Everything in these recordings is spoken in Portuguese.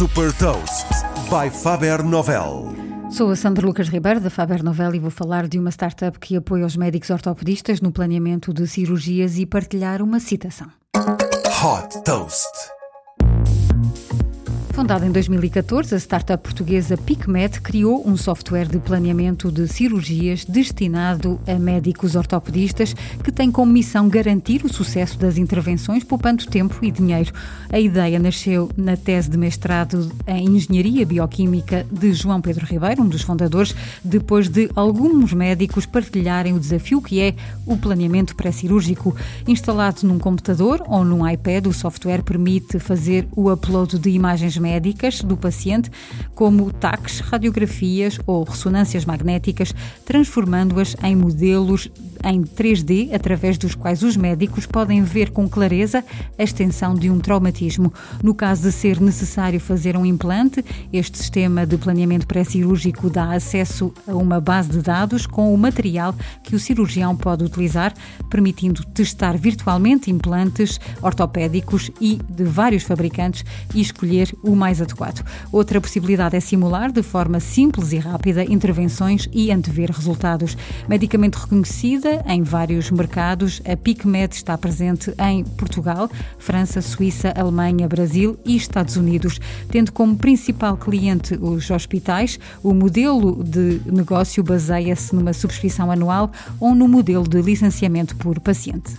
Super Toast by Faber Novel. Sou a Sandra Lucas Ribeiro da Faber Novel e vou falar de uma startup que apoia os médicos ortopedistas no planeamento de cirurgias e partilhar uma citação. Hot Toast. Fundada em 2014, a startup portuguesa PicMed criou um software de planeamento de cirurgias destinado a médicos ortopedistas que tem como missão garantir o sucesso das intervenções, poupando tempo e dinheiro. A ideia nasceu na tese de mestrado em Engenharia Bioquímica de João Pedro Ribeiro, um dos fundadores, depois de alguns médicos partilharem o desafio que é o planeamento pré-cirúrgico. Instalado num computador ou num iPad, o software permite fazer o upload de imagens médicas médicas do paciente, como taques, radiografias ou ressonâncias magnéticas, transformando-as em modelos em 3D, através dos quais os médicos podem ver com clareza a extensão de um traumatismo. No caso de ser necessário fazer um implante, este sistema de planeamento pré-cirúrgico dá acesso a uma base de dados com o material que o cirurgião pode utilizar, permitindo testar virtualmente implantes ortopédicos e de vários fabricantes e escolher o mais adequado. Outra possibilidade é simular de forma simples e rápida intervenções e antever resultados. Medicamente reconhecida em vários mercados, a PicMed está presente em Portugal, França, Suíça, Alemanha, Brasil e Estados Unidos, tendo como principal cliente os hospitais. O modelo de negócio baseia-se numa subscrição anual ou no modelo de licenciamento por paciente.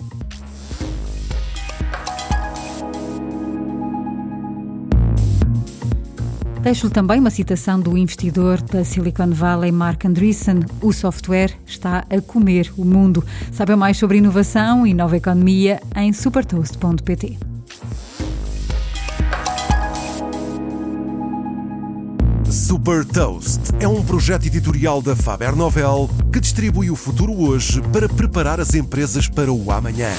Deixo-lhe também uma citação do investidor da Silicon Valley, Mark Andreessen. O software está a comer o mundo. Saiba mais sobre inovação e nova economia em supertoast.pt. Super Toast é um projeto editorial da Faber Novel que distribui o futuro hoje para preparar as empresas para o amanhã.